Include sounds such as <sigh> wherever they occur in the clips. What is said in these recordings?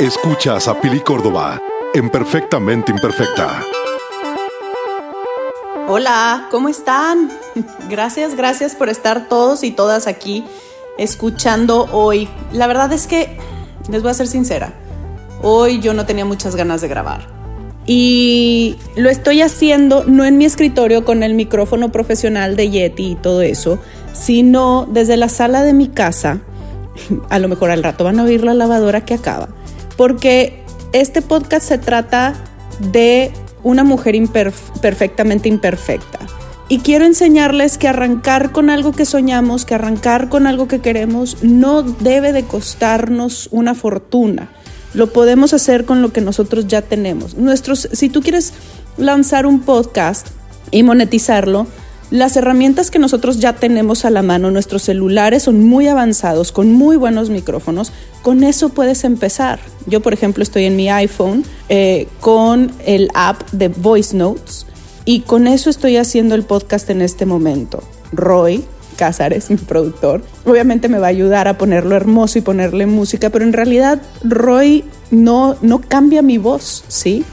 Escuchas a Pili Córdoba en Perfectamente Imperfecta. Hola, ¿cómo están? Gracias, gracias por estar todos y todas aquí escuchando hoy. La verdad es que, les voy a ser sincera, hoy yo no tenía muchas ganas de grabar. Y lo estoy haciendo no en mi escritorio con el micrófono profesional de Yeti y todo eso, sino desde la sala de mi casa. <laughs> A lo mejor al rato van a oír la lavadora que acaba porque este podcast se trata de una mujer perfectamente imperfecta. Y quiero enseñarles que arrancar con algo que soñamos, que arrancar con algo que queremos, no debe de costarnos una fortuna. Lo podemos hacer con lo que nosotros ya tenemos. Nuestros, si tú quieres lanzar un podcast y monetizarlo, las herramientas que nosotros ya tenemos a la mano, nuestros celulares son muy avanzados, con muy buenos micrófonos, con eso puedes empezar. Yo, por ejemplo, estoy en mi iPhone eh, con el app de Voice Notes y con eso estoy haciendo el podcast en este momento. Roy Cázares, <laughs> mi productor, obviamente me va a ayudar a ponerlo hermoso y ponerle música, pero en realidad Roy no, no cambia mi voz, ¿sí?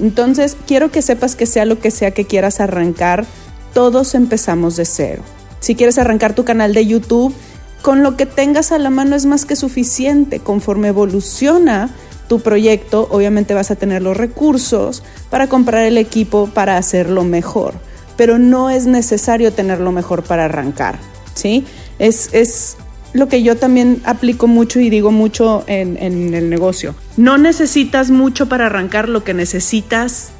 Entonces, quiero que sepas que sea lo que sea que quieras arrancar, todos empezamos de cero. Si quieres arrancar tu canal de YouTube, con lo que tengas a la mano es más que suficiente. Conforme evoluciona tu proyecto, obviamente vas a tener los recursos para comprar el equipo para hacerlo mejor. Pero no es necesario tenerlo mejor para arrancar. ¿sí? Es, es lo que yo también aplico mucho y digo mucho en, en el negocio. No necesitas mucho para arrancar, lo que necesitas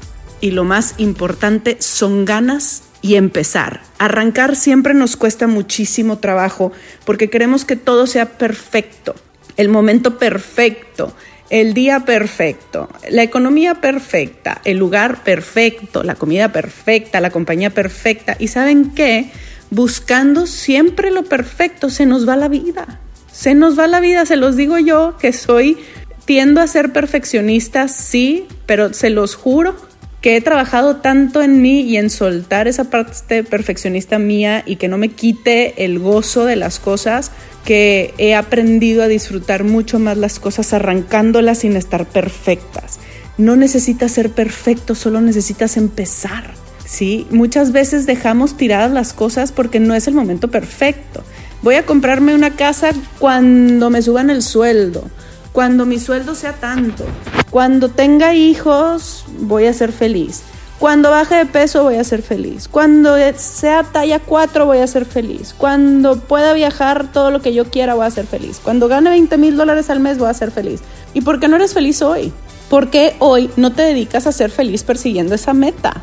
y lo más importante son ganas y empezar. Arrancar siempre nos cuesta muchísimo trabajo porque queremos que todo sea perfecto, el momento perfecto, el día perfecto, la economía perfecta, el lugar perfecto, la comida perfecta, la compañía perfecta. ¿Y saben qué? Buscando siempre lo perfecto se nos va la vida. Se nos va la vida, se los digo yo que soy, tiendo a ser perfeccionista, sí, pero se los juro que he trabajado tanto en mí y en soltar esa parte perfeccionista mía y que no me quite el gozo de las cosas, que he aprendido a disfrutar mucho más las cosas arrancándolas sin estar perfectas. No necesitas ser perfecto, solo necesitas empezar. ¿sí? Muchas veces dejamos tiradas las cosas porque no es el momento perfecto. Voy a comprarme una casa cuando me suban el sueldo cuando mi sueldo sea tanto, cuando tenga hijos voy a ser feliz, cuando baje de peso voy a ser feliz, cuando sea talla 4 voy a ser feliz, cuando pueda viajar todo lo que yo quiera voy a ser feliz, cuando gane 20 mil dólares al mes voy a ser feliz. ¿Y por qué no eres feliz hoy? ¿Por qué hoy no te dedicas a ser feliz persiguiendo esa meta?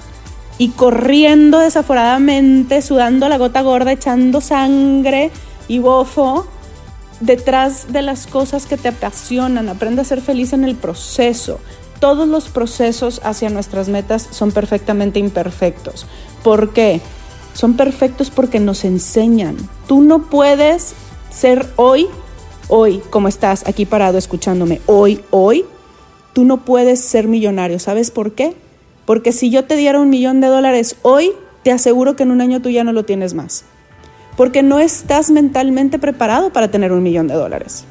Y corriendo desaforadamente, sudando la gota gorda, echando sangre y bofo detrás de las cosas que te apasionan, aprende a ser feliz en el proceso. Todos los procesos hacia nuestras metas son perfectamente imperfectos. ¿Por qué? Son perfectos porque nos enseñan. Tú no puedes ser hoy, hoy, como estás aquí parado escuchándome, hoy, hoy, tú no puedes ser millonario. ¿Sabes por qué? Porque si yo te diera un millón de dólares hoy, te aseguro que en un año tú ya no lo tienes más porque no estás mentalmente preparado para tener un millón de dólares.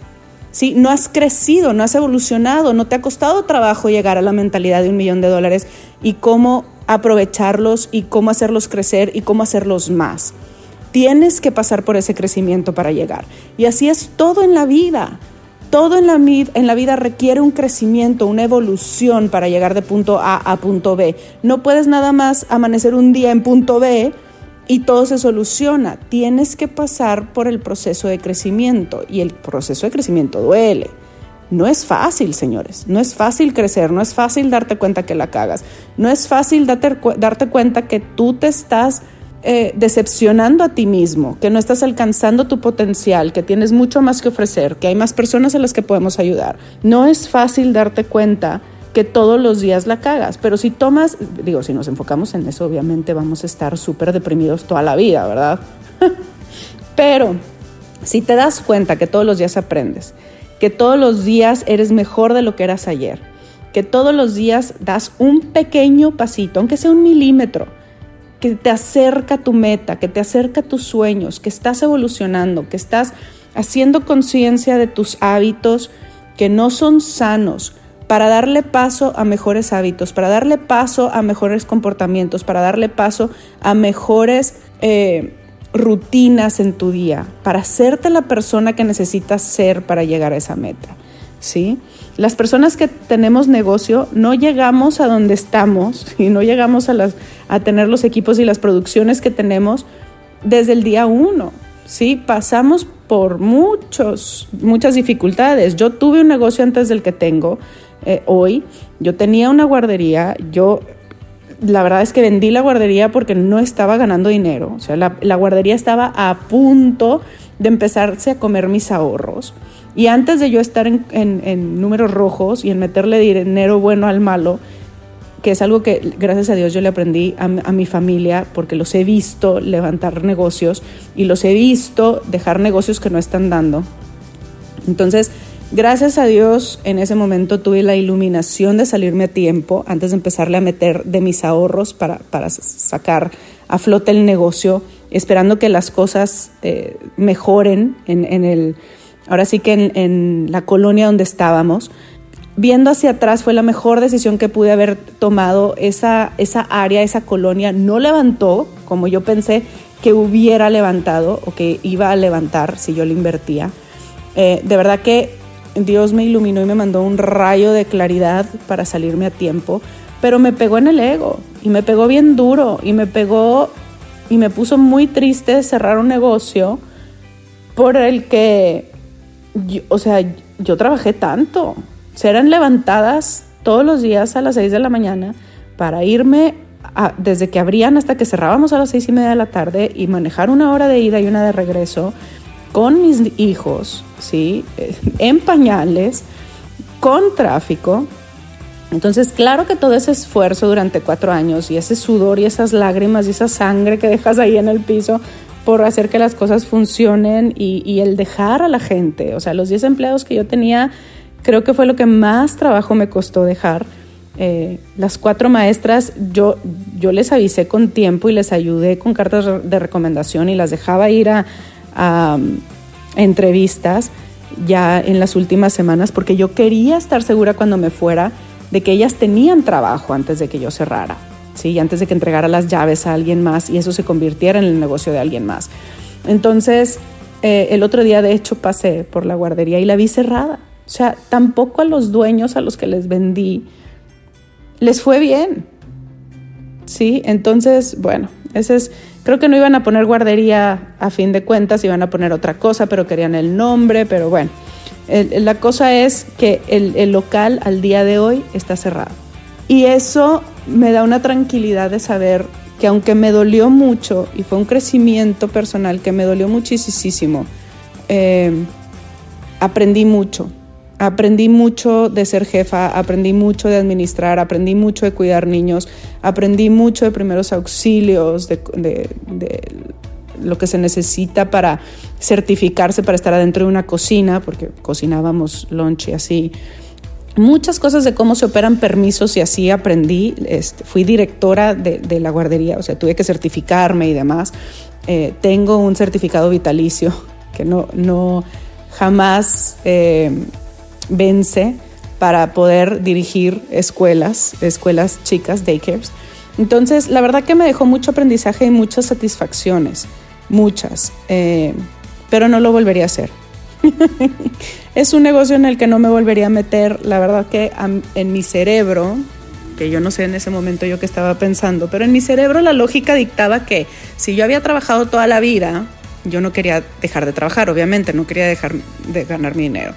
¿Sí? No has crecido, no has evolucionado, no te ha costado trabajo llegar a la mentalidad de un millón de dólares y cómo aprovecharlos y cómo hacerlos crecer y cómo hacerlos más. Tienes que pasar por ese crecimiento para llegar. Y así es todo en la vida. Todo en la, en la vida requiere un crecimiento, una evolución para llegar de punto A a punto B. No puedes nada más amanecer un día en punto B y todo se soluciona. Tienes que pasar por el proceso de crecimiento y el proceso de crecimiento duele. No es fácil, señores. No es fácil crecer, no es fácil darte cuenta que la cagas, no es fácil darte, darte cuenta que tú te estás eh, decepcionando a ti mismo, que no estás alcanzando tu potencial, que tienes mucho más que ofrecer, que hay más personas a las que podemos ayudar. No es fácil darte cuenta que todos los días la cagas. Pero si tomas, digo, si nos enfocamos en eso, obviamente vamos a estar súper deprimidos toda la vida, ¿verdad? <laughs> Pero si te das cuenta que todos los días aprendes, que todos los días eres mejor de lo que eras ayer, que todos los días das un pequeño pasito, aunque sea un milímetro, que te acerca tu meta, que te acerca tus sueños, que estás evolucionando, que estás haciendo conciencia de tus hábitos, que no son sanos para darle paso a mejores hábitos, para darle paso a mejores comportamientos, para darle paso a mejores eh, rutinas en tu día, para hacerte la persona que necesitas ser para llegar a esa meta. ¿Sí? Las personas que tenemos negocio no llegamos a donde estamos <laughs> y no llegamos a, las, a tener los equipos y las producciones que tenemos desde el día uno. ¿sí? Pasamos por muchos, muchas dificultades. Yo tuve un negocio antes del que tengo eh, hoy. Yo tenía una guardería. Yo, la verdad es que vendí la guardería porque no estaba ganando dinero. O sea, la, guardería estaba a punto de empezarse a comer mis ahorros. Y antes de yo estar en, en números rojos y en meterle dinero bueno al malo, que es algo que gracias a Dios yo le aprendí a, mi familia porque los he visto levantar negocios y los he visto dejar negocios que no están dando. Entonces, gracias a Dios en ese momento tuve la iluminación de salirme a tiempo antes de empezarle a meter de mis ahorros para, sacar a flote el negocio, esperando que las cosas eh, mejoren en, el, ahora sí que en, en la colonia donde estábamos viendo hacia atrás fue la mejor decisión que pude haber tomado. Esa, esa área, esa colonia no levantó como yo pensé que hubiera levantado o que iba a levantar si yo le invertía. Eh, de verdad que Dios me iluminó y me mandó un rayo de claridad para salirme a tiempo, pero me pegó en el ego y me pegó bien duro y me pegó y me puso muy triste cerrar un negocio por el que, o sea, yo trabajé tanto, serán levantadas todos los días a las 6 de la mañana para irme desde que abrían hasta que cerrábamos a las seis y media de la tarde y manejar una hora de ida y una de regreso con mis hijos, ¿sí? En pañales, con tráfico. Entonces, claro que todo ese esfuerzo durante cuatro años y ese sudor y esas lágrimas y esa sangre que dejas ahí en el piso por hacer que las cosas funcionen y, y el dejar a la gente, o sea, los 10 empleados que yo tenía creo que fue lo que más trabajo me costó dejar. Eh, las cuatro maestras, yo, yo les avisé con tiempo y les ayudé con cartas de recomendación y las dejaba ir a, a entrevistas ya en las últimas semanas porque yo quería estar segura cuando me fuera de que ellas tenían trabajo antes de que yo cerrara, ¿sí? antes de que entregara las llaves a alguien más y eso se convirtiera en el negocio de alguien más. Entonces, eh, el otro día de hecho pasé por la guardería y la vi cerrada o sea, tampoco a los dueños a los que les vendí les fue bien. Sí, entonces, bueno, ese es, creo que no iban a poner guardería a fin de cuentas, iban a poner otra cosa, pero querían el nombre, pero bueno, la cosa es que el, el local al día de hoy está cerrado. Y eso me da una tranquilidad de saber que aunque me dolió mucho y fue un crecimiento personal que me dolió muchísimo, eh, aprendí mucho Aprendí mucho de ser jefa, aprendí mucho de administrar, aprendí mucho de cuidar niños, aprendí mucho de primeros auxilios, de, lo que se necesita para certificarse, para estar adentro de una cocina, porque cocinábamos lunch y así. Muchas cosas de cómo se operan permisos y así aprendí. Este, fui directora de, la guardería, o sea, tuve que certificarme y demás. Eh, tengo un certificado vitalicio que no, no jamás... Eh, vence para poder dirigir escuelas, escuelas chicas, daycares. Entonces, la verdad que me dejó mucho aprendizaje y muchas satisfacciones, muchas, eh, pero no lo volvería a hacer. <laughs> es un negocio en el que no me volvería a meter, la verdad que en mi cerebro, que yo no sé en ese momento yo que estaba pensando, pero en mi cerebro la lógica dictaba que si yo había trabajado toda la vida, yo no quería dejar de trabajar, obviamente, no quería dejar de ganar mi dinero.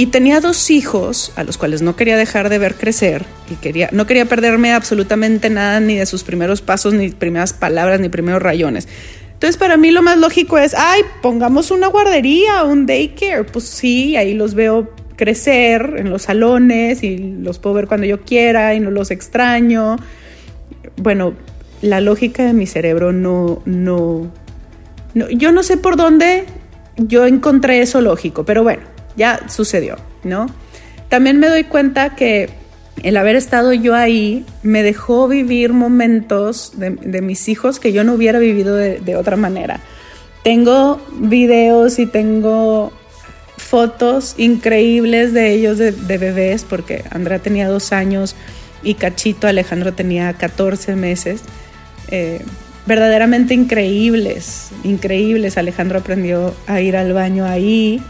Y tenía dos hijos a los cuales no quería dejar de ver crecer y quería, no quería perderme absolutamente nada, ni de sus primeros pasos, ni primeras palabras, ni primeros rayones. Entonces, para mí lo más lógico es, ay, pongamos una guardería, un daycare. Pues sí, ahí los veo crecer en los salones y los puedo ver cuando yo quiera y no los extraño. Bueno, la lógica de mi cerebro no, no, no yo no sé por dónde yo encontré eso lógico, pero bueno, ya sucedió, ¿no? También me doy cuenta que el haber estado yo ahí me dejó vivir momentos de, mis hijos que yo no hubiera vivido de, otra manera. Tengo videos y tengo fotos increíbles de ellos de, bebés, porque Andrea tenía dos años y Cachito Alejandro tenía 14 meses. Eh, verdaderamente increíbles, increíbles. Alejandro aprendió a ir al baño ahí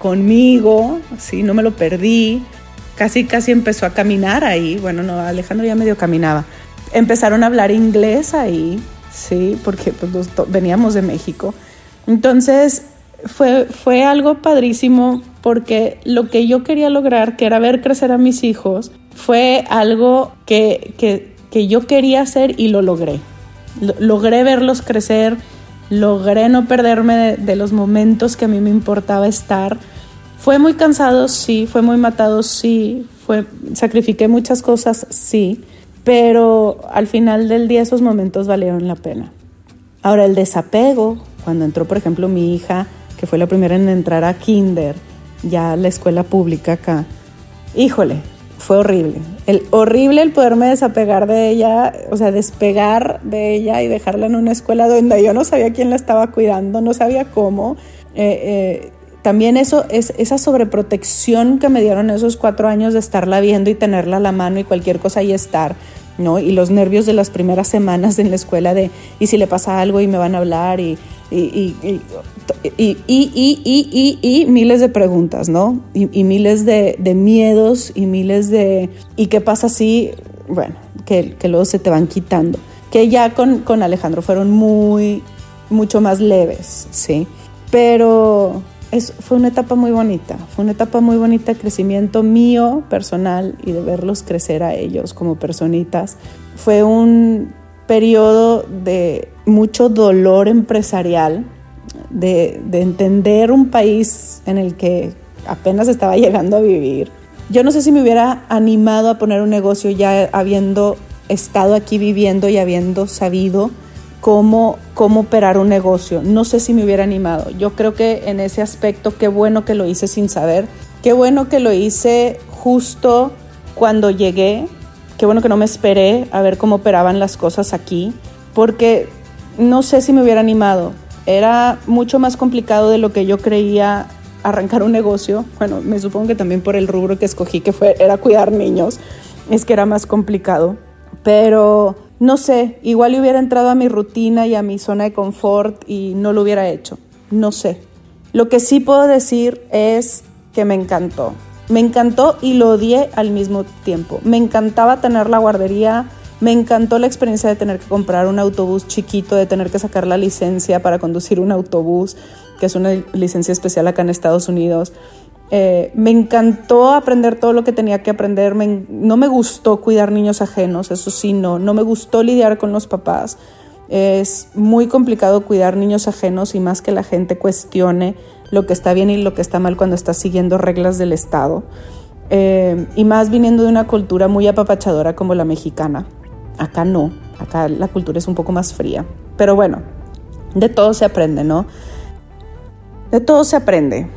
conmigo, ¿sí? no me lo perdí. Casi, casi empezó a caminar ahí. Bueno, no, Alejandro ya medio caminaba. Empezaron a hablar inglés ahí, sí, porque pues, veníamos de México. Entonces, fue, fue algo padrísimo porque lo que yo quería lograr, que era ver crecer a mis hijos, fue algo que, que, que yo quería hacer y lo logré. logré verlos crecer, logré no perderme de, los momentos que a mí me importaba estar. Fue muy cansado, sí, fue muy matado, sí, fue, sacrifiqué muchas cosas, sí, pero al final del día esos momentos valieron la pena. Ahora el desapego, cuando entró por ejemplo mi hija que fue la primera en entrar a Kinder, ya la escuela pública acá. Híjole, fue horrible. El horrible el poderme desapegar de ella, o sea, despegar de ella y dejarla en una escuela donde yo no sabía quién la estaba cuidando, no sabía cómo. Eh, eh, también eso, es, esa sobreprotección que me dieron esos cuatro años de estarla viendo y tenerla a la mano y cualquier cosa ahí estar, ¿no? Y los nervios de las primeras semanas en la escuela de, y si le pasa algo y me van a hablar y, y, y, y, y, miles de preguntas, ¿no? Y, miles de, miedos y miles de... ¿Y qué pasa si, bueno, que, que luego se te van quitando? Que ya con, con Alejandro fueron muy, mucho más leves, ¿sí? Pero es, fue una etapa muy bonita, fue una etapa muy bonita de crecimiento mío personal y de verlos crecer a ellos como personitas. Fue un periodo de mucho dolor empresarial, de, entender un país en el que apenas estaba <laughs> llegando a vivir. Yo no sé si me hubiera animado a poner un negocio ya habiendo estado aquí viviendo y habiendo sabido cómo, cómo operar un negocio. No sé si me hubiera animado. Yo creo que en ese aspecto, qué bueno que lo hice sin saber. Qué bueno que lo hice justo cuando llegué. Qué bueno que no me esperé a ver cómo operaban las cosas aquí. Porque no sé si me hubiera animado. Era mucho más complicado de lo que yo creía arrancar un negocio. Bueno, me supongo que también por el rubro que escogí, que fue, era cuidar niños, es que era más complicado. Pero no sé, igual hubiera entrado a mi rutina y a mi zona de confort y no lo hubiera hecho. No sé. Lo que sí puedo decir es que me encantó. Me encantó y lo odié al mismo tiempo. Me encantaba tener la guardería me encantó la experiencia de tener que comprar un autobús chiquito, de tener que sacar la licencia para conducir un autobús, que es una licencia especial acá en Estados Unidos. Eh, me encantó aprender todo lo que tenía que aprender. no me gustó cuidar niños ajenos, eso sí, no. No me gustó lidiar con los papás. Es muy complicado cuidar niños ajenos y más que la gente cuestione lo que está bien y lo que está mal cuando está siguiendo reglas del Estado. Eh, y más viniendo de una cultura muy apapachadora como la mexicana. Acá no, acá la cultura es un poco más fría. Pero bueno, de todo se aprende, ¿no? De todo se aprende.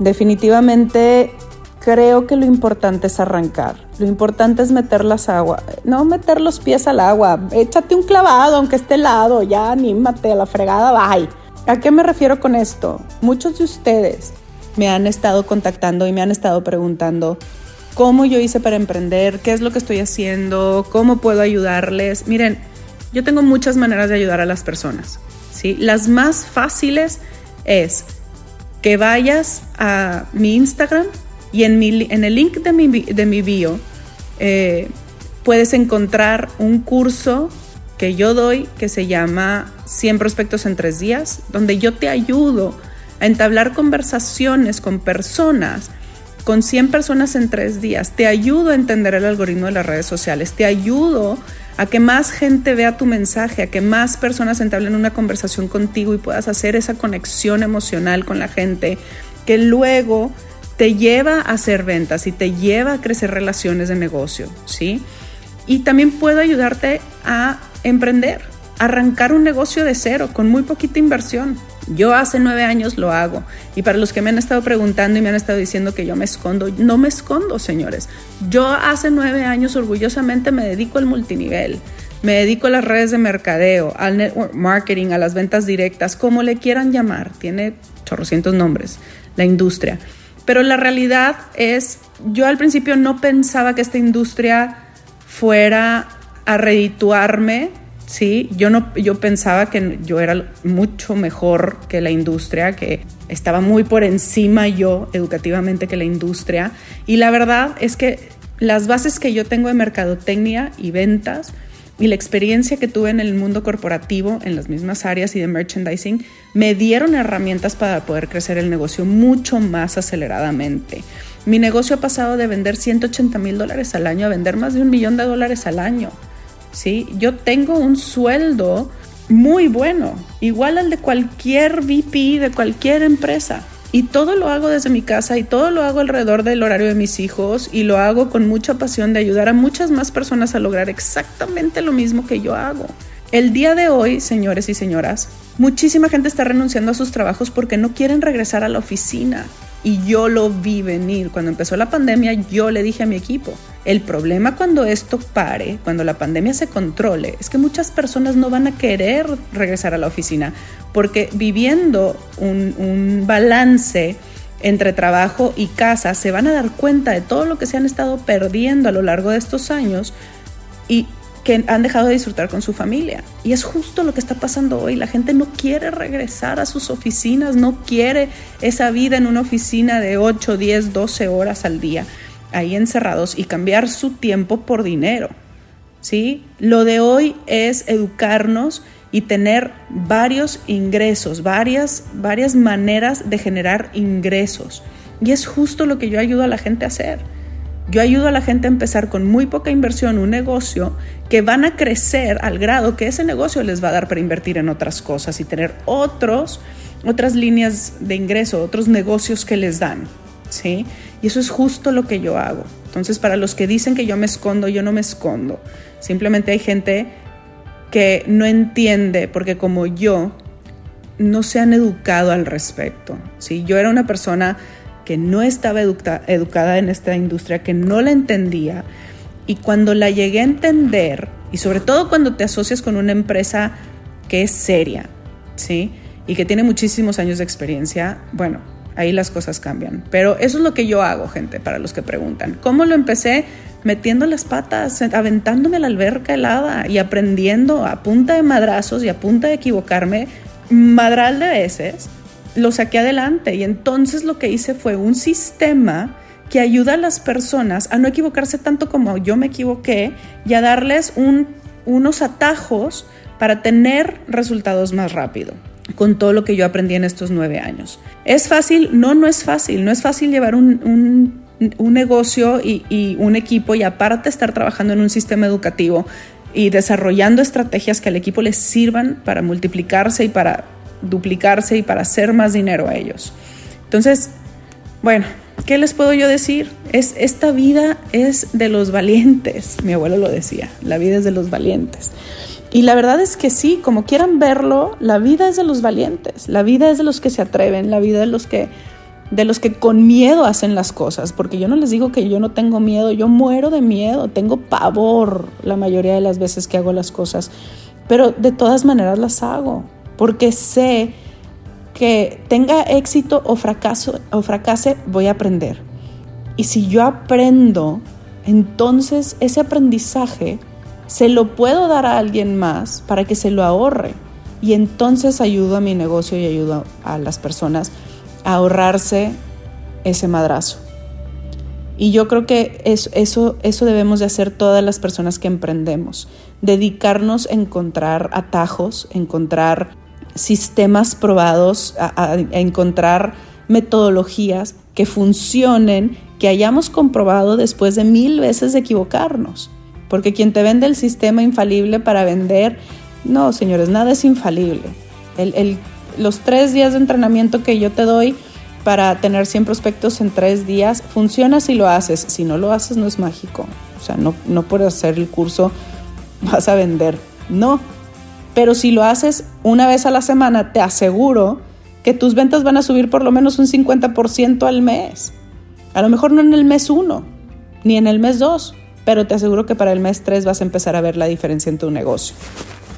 Definitivamente creo que lo importante es arrancar. Lo importante es meter las aguas, no meter los pies al agua. Échate un clavado, aunque esté helado, ya anímate a la fregada, bye. ¿A qué me refiero con esto? Muchos de ustedes me han estado contactando y me han estado preguntando, cómo yo hice para emprender, qué es lo que estoy haciendo, cómo puedo ayudarles. Miren, yo tengo muchas maneras de ayudar a las personas. ¿sí? Las más fáciles es que vayas a mi Instagram y en, mi, en el link de mi, de mi bio eh, puedes encontrar un curso que yo doy que se llama 100 prospectos en tres días, donde yo te ayudo a entablar conversaciones con personas con 100 personas en tres días, te ayudo a entender el algoritmo de las redes sociales, te ayudo que más gente vea tu mensaje, a que más personas entablen una conversación contigo y puedas hacer esa conexión emocional con la gente que luego te lleva a hacer ventas y te lleva a crecer relaciones de negocio, ¿sí? Y también puedo ayudarte a emprender, arrancar un negocio de cero con muy poquita inversión. Yo hace nueve años lo hago. Y para los que me han estado preguntando y me han estado diciendo que yo me escondo, no me escondo, señores. Yo hace nueve años orgullosamente me dedico al multinivel. Me dedico a las redes de mercadeo, al network marketing, a las ventas directas, como le quieran llamar. Tiene chorrocientos nombres, la industria. Pero la realidad es, yo al principio no pensaba que esta industria fuera a redituarme, ¿sí? Yo, no, yo pensaba que yo era mucho mejor que la industria, que estaba muy por encima yo educativamente que la industria. Y la verdad es que las bases que yo tengo de mercadotecnia y ventas y la experiencia que tuve en el mundo corporativo, en las mismas áreas y de merchandising, me dieron herramientas para poder crecer el negocio mucho más aceleradamente. Mi negocio ha pasado de vender 180 mil dólares al año a vender más de un millón de dólares al año. ¿Sí? Yo tengo un sueldo muy bueno, igual al de cualquier VP de cualquier empresa. Y todo lo hago desde mi casa y todo lo hago alrededor del horario de mis hijos y lo hago con mucha pasión de ayudar a muchas más personas a lograr exactamente lo mismo que yo hago. El día de hoy, señores y señoras, muchísima gente está renunciando a sus trabajos porque no quieren regresar a la oficina. Y yo lo vi venir. Cuando empezó la pandemia, yo le dije a mi equipo, el problema cuando esto pare, cuando la pandemia se controle, es que muchas personas no van a querer regresar a la oficina porque viviendo un, balance entre trabajo y casa, se van a dar cuenta de todo lo que se han estado perdiendo a lo largo de estos años y que han dejado de disfrutar con su familia. Y es justo lo que está pasando hoy. La gente no quiere regresar a sus oficinas, no quiere esa vida en una oficina de 8, 10, 12 horas al día ahí encerrados y cambiar su tiempo por dinero. ¿sí? Lo de hoy es educarnos y tener varios ingresos, varias, varias maneras de generar ingresos. Y es justo lo que yo ayudo a la gente a hacer. Yo ayudo a la gente a empezar con muy poca inversión un negocio que van a crecer al grado que ese negocio les va a dar para invertir en otras cosas y tener otros, otras líneas de ingreso, otros negocios que les dan. ¿sí? Y eso es justo lo que yo hago. Entonces, para los que dicen que yo me escondo, yo no me escondo. Simplemente hay gente que no entiende porque como yo no se han educado al respecto. ¿sí? Yo era una persona que no estaba educada en esta industria, que no la entendía. Y cuando la llegué a entender, y sobre todo cuando te asocias con una empresa que es seria, ¿sí? Y que tiene muchísimos años de experiencia, bueno, ahí las cosas cambian. Pero eso es lo que yo hago, gente, para los que preguntan. ¿Cómo lo empecé? Metiendo las patas, aventándome a la alberca helada y aprendiendo a punta de madrazos y a punta de equivocarme, madral de veces, lo saqué adelante. Y entonces lo que hice fue un sistema que ayuda a las personas a no equivocarse tanto como yo me equivoqué y a darles unos atajos para tener resultados más rápido con todo lo que yo aprendí en estos nueve años. ¿Es fácil? No, no es fácil. No es fácil llevar un, negocio y, un equipo y aparte estar trabajando en un sistema educativo y desarrollando estrategias que al equipo les sirvan para multiplicarse y para duplicarse y para hacer más dinero a ellos. Entonces, bueno, ¿qué les puedo yo decir? Es, esta vida es de los valientes, <laughs> mi abuelo lo decía, la vida es de los valientes. Y la verdad es que sí, como quieran verlo, la vida es de los valientes, la vida es de los que se atreven, la vida de los que de los que con miedo hacen las cosas, porque yo no les digo que yo no tengo miedo, yo muero de miedo, tengo pavor la mayoría de las veces que hago las cosas, pero de todas maneras las hago, porque sé que tenga éxito o fracaso o fracase, voy a aprender. Y si yo aprendo, entonces ese aprendizaje se lo puedo dar a alguien más para que se lo ahorre. Y entonces ayudo a mi negocio y ayudo a las personas a ahorrarse ese madrazo. Y yo creo que eso, eso, eso debemos de hacer todas las personas que emprendemos. Dedicarnos a encontrar atajos, encontrar sistemas probados, a encontrar metodologías que funcionen, que hayamos comprobado después de mil veces de equivocarnos. Porque quien te vende el sistema infalible para vender, no, señores, nada es infalible. los tres días de entrenamiento que yo te doy para tener 100 prospectos en tres días, funciona si lo haces. Si no lo haces, no es mágico. O sea, no, no por hacer el curso vas a vender. No. Pero si lo haces una vez a la semana, te aseguro que tus ventas van a subir por lo menos un 50% al mes. A lo mejor no en el mes uno, ni en el mes dos, pero te aseguro que para el mes 3 vas a empezar a ver la diferencia en tu negocio.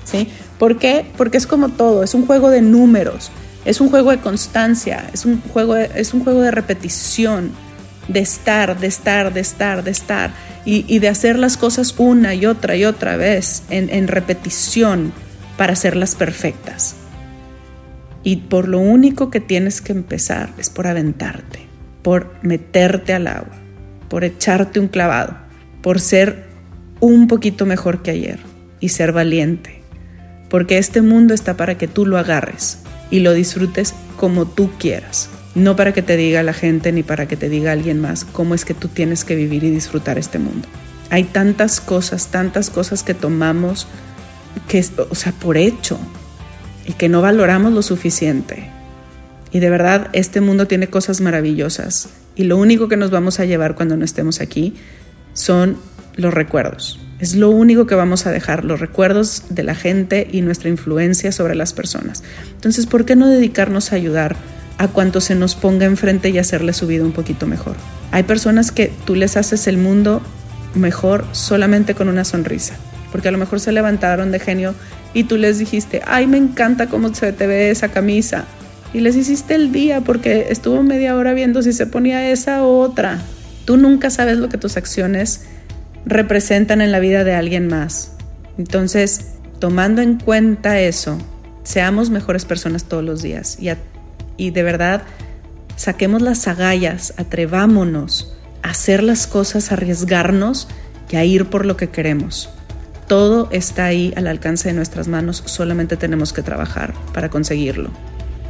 ¿Sí? ¿Por qué? Porque es como todo, es un juego de números. Es un juego de constancia, es un juego de, es un juego de repetición, de estar, de estar, de estar, de estar, y, de hacer las cosas una y otra y otra vez en repetición para hacerlas perfectas. Y por lo único que tienes que empezar es por aventarte, por meterte al agua, por echarte un clavado, por ser un poquito mejor que ayer y ser valiente. Porque este mundo está para que tú lo agarres y lo disfrutes como tú quieras. No para que te diga la gente ni para que te diga alguien más cómo es que tú tienes que vivir y disfrutar este mundo. Hay tantas cosas, tantas cosas que tomamos que, o sea, por hecho y que no valoramos lo suficiente. Y de verdad, este mundo tiene cosas maravillosas y lo único que nos vamos a llevar cuando no estemos aquí son los recuerdos. Es lo único que vamos a dejar, los recuerdos de la gente y nuestra influencia sobre las personas. Entonces, ¿por qué no dedicarnos a ayudar a cuanto se nos ponga enfrente y hacerle su vida un poquito mejor? Hay personas que tú les haces el mundo mejor solamente con una sonrisa, porque a lo mejor se levantaron de genio y tú les dijiste, ay, me encanta cómo se te ve esa camisa. Y les hiciste el día porque estuvo media hora viendo si se ponía esa u otra. Tú nunca sabes lo que tus acciones representan en la vida de alguien más. Entonces, tomando en cuenta eso, seamos mejores personas todos los días y, y de verdad saquemos las agallas, atrevámonos a hacer las cosas, arriesgarnos y a ir por lo que queremos. Todo está ahí al alcance de nuestras manos, solamente tenemos que trabajar para conseguirlo,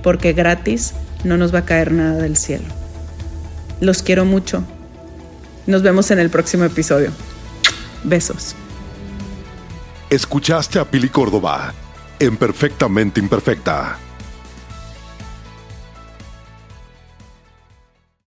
porque gratis no nos va a caer nada del cielo. Los quiero mucho. Nos vemos en el próximo episodio. Besos. Escuchaste a Pili Córdoba en Perfectamente Imperfecta.